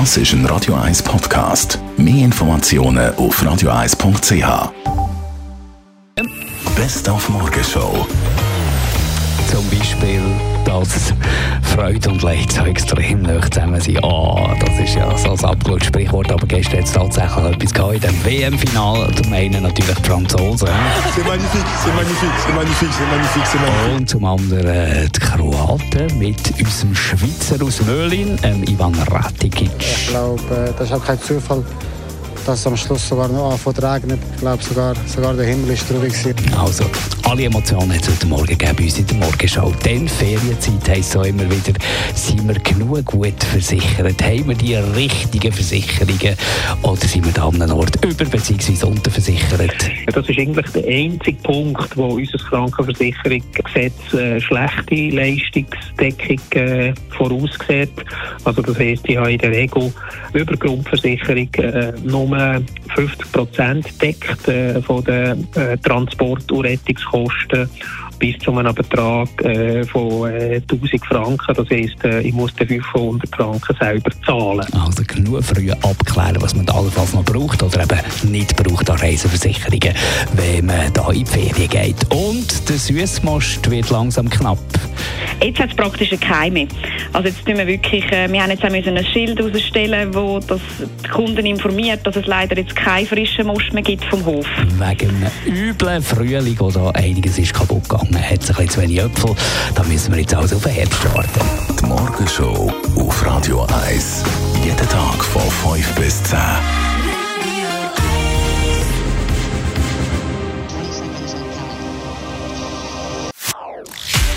Das ist ein Radio 1 Podcast. Mehr Informationen auf radio1.ch. Best auf Morgenshow. Zum Beispiel, dass Freude und Leid so extrem nah zusammen sind. Ah, das ist ja so ein abgeschautes Sprichwort, aber gestern hat es tatsächlich etwas gehabt in dem WM-Final. Zum einen natürlich die Franzosen. C'est magnifique, c'est magnifique, c'est magnifique, c'est magnifique, c'est magnifique. Und zum anderen die Kroaten mit unserem Schweizer aus Möhlin, ähm, Ivan Ratikic. Glaube, das ist auch kein Zufall, dass es am Schluss sogar noch anfängt zu regnen. Ich glaube, sogar, sogar der Himmel ist traurig. Also, alle Emotionen hat es heute Morgen gegeben bei uns in der Morgenschau. Denn Ferienzeit heisst so immer wieder, sind wir genug gut versichert? Haben wir die richtigen Versicherungen? Oder sind wir da an einem Ort über- bzw. unterversichert? Das ist eigentlich der einzige Punkt, wo unser Krankenversicherungsgesetz äh, schlechte Leistungsdeckung äh, voraussieht. Also das heisst, ich habe in der Regel über Grundversicherung äh, nur 50 Prozent deckt äh, von den Transport- und Rettungskosten bis zu einem Betrag äh, von äh, 1000 Franken. Das heisst, äh, ich muss den 500 Franken selber zahlen. Also genug früh abklären, was man da allenfalls noch braucht oder eben nicht braucht an Reiseversicherungen, wenn man da in die Ferien geht. Und der Süßmost wird langsam knapp. Jetzt hat es praktisch keinen mehr. Also jetzt tun wir wirklich, äh, wir haben jetzt auch müssen ein Schild herausstellen, wo das die Kunden informiert, dass es leider jetzt keinen frischen Most mehr gibt vom Hof. Wegen einem üblen Frühling, wo da einiges ist kaputt gegangen, hat es ein bisschen zu wenig Äpfel. Da müssen wir jetzt also auf den Herbst warten. Die Morgenshow auf Radio 1. Jeden Tag von 5 bis 10.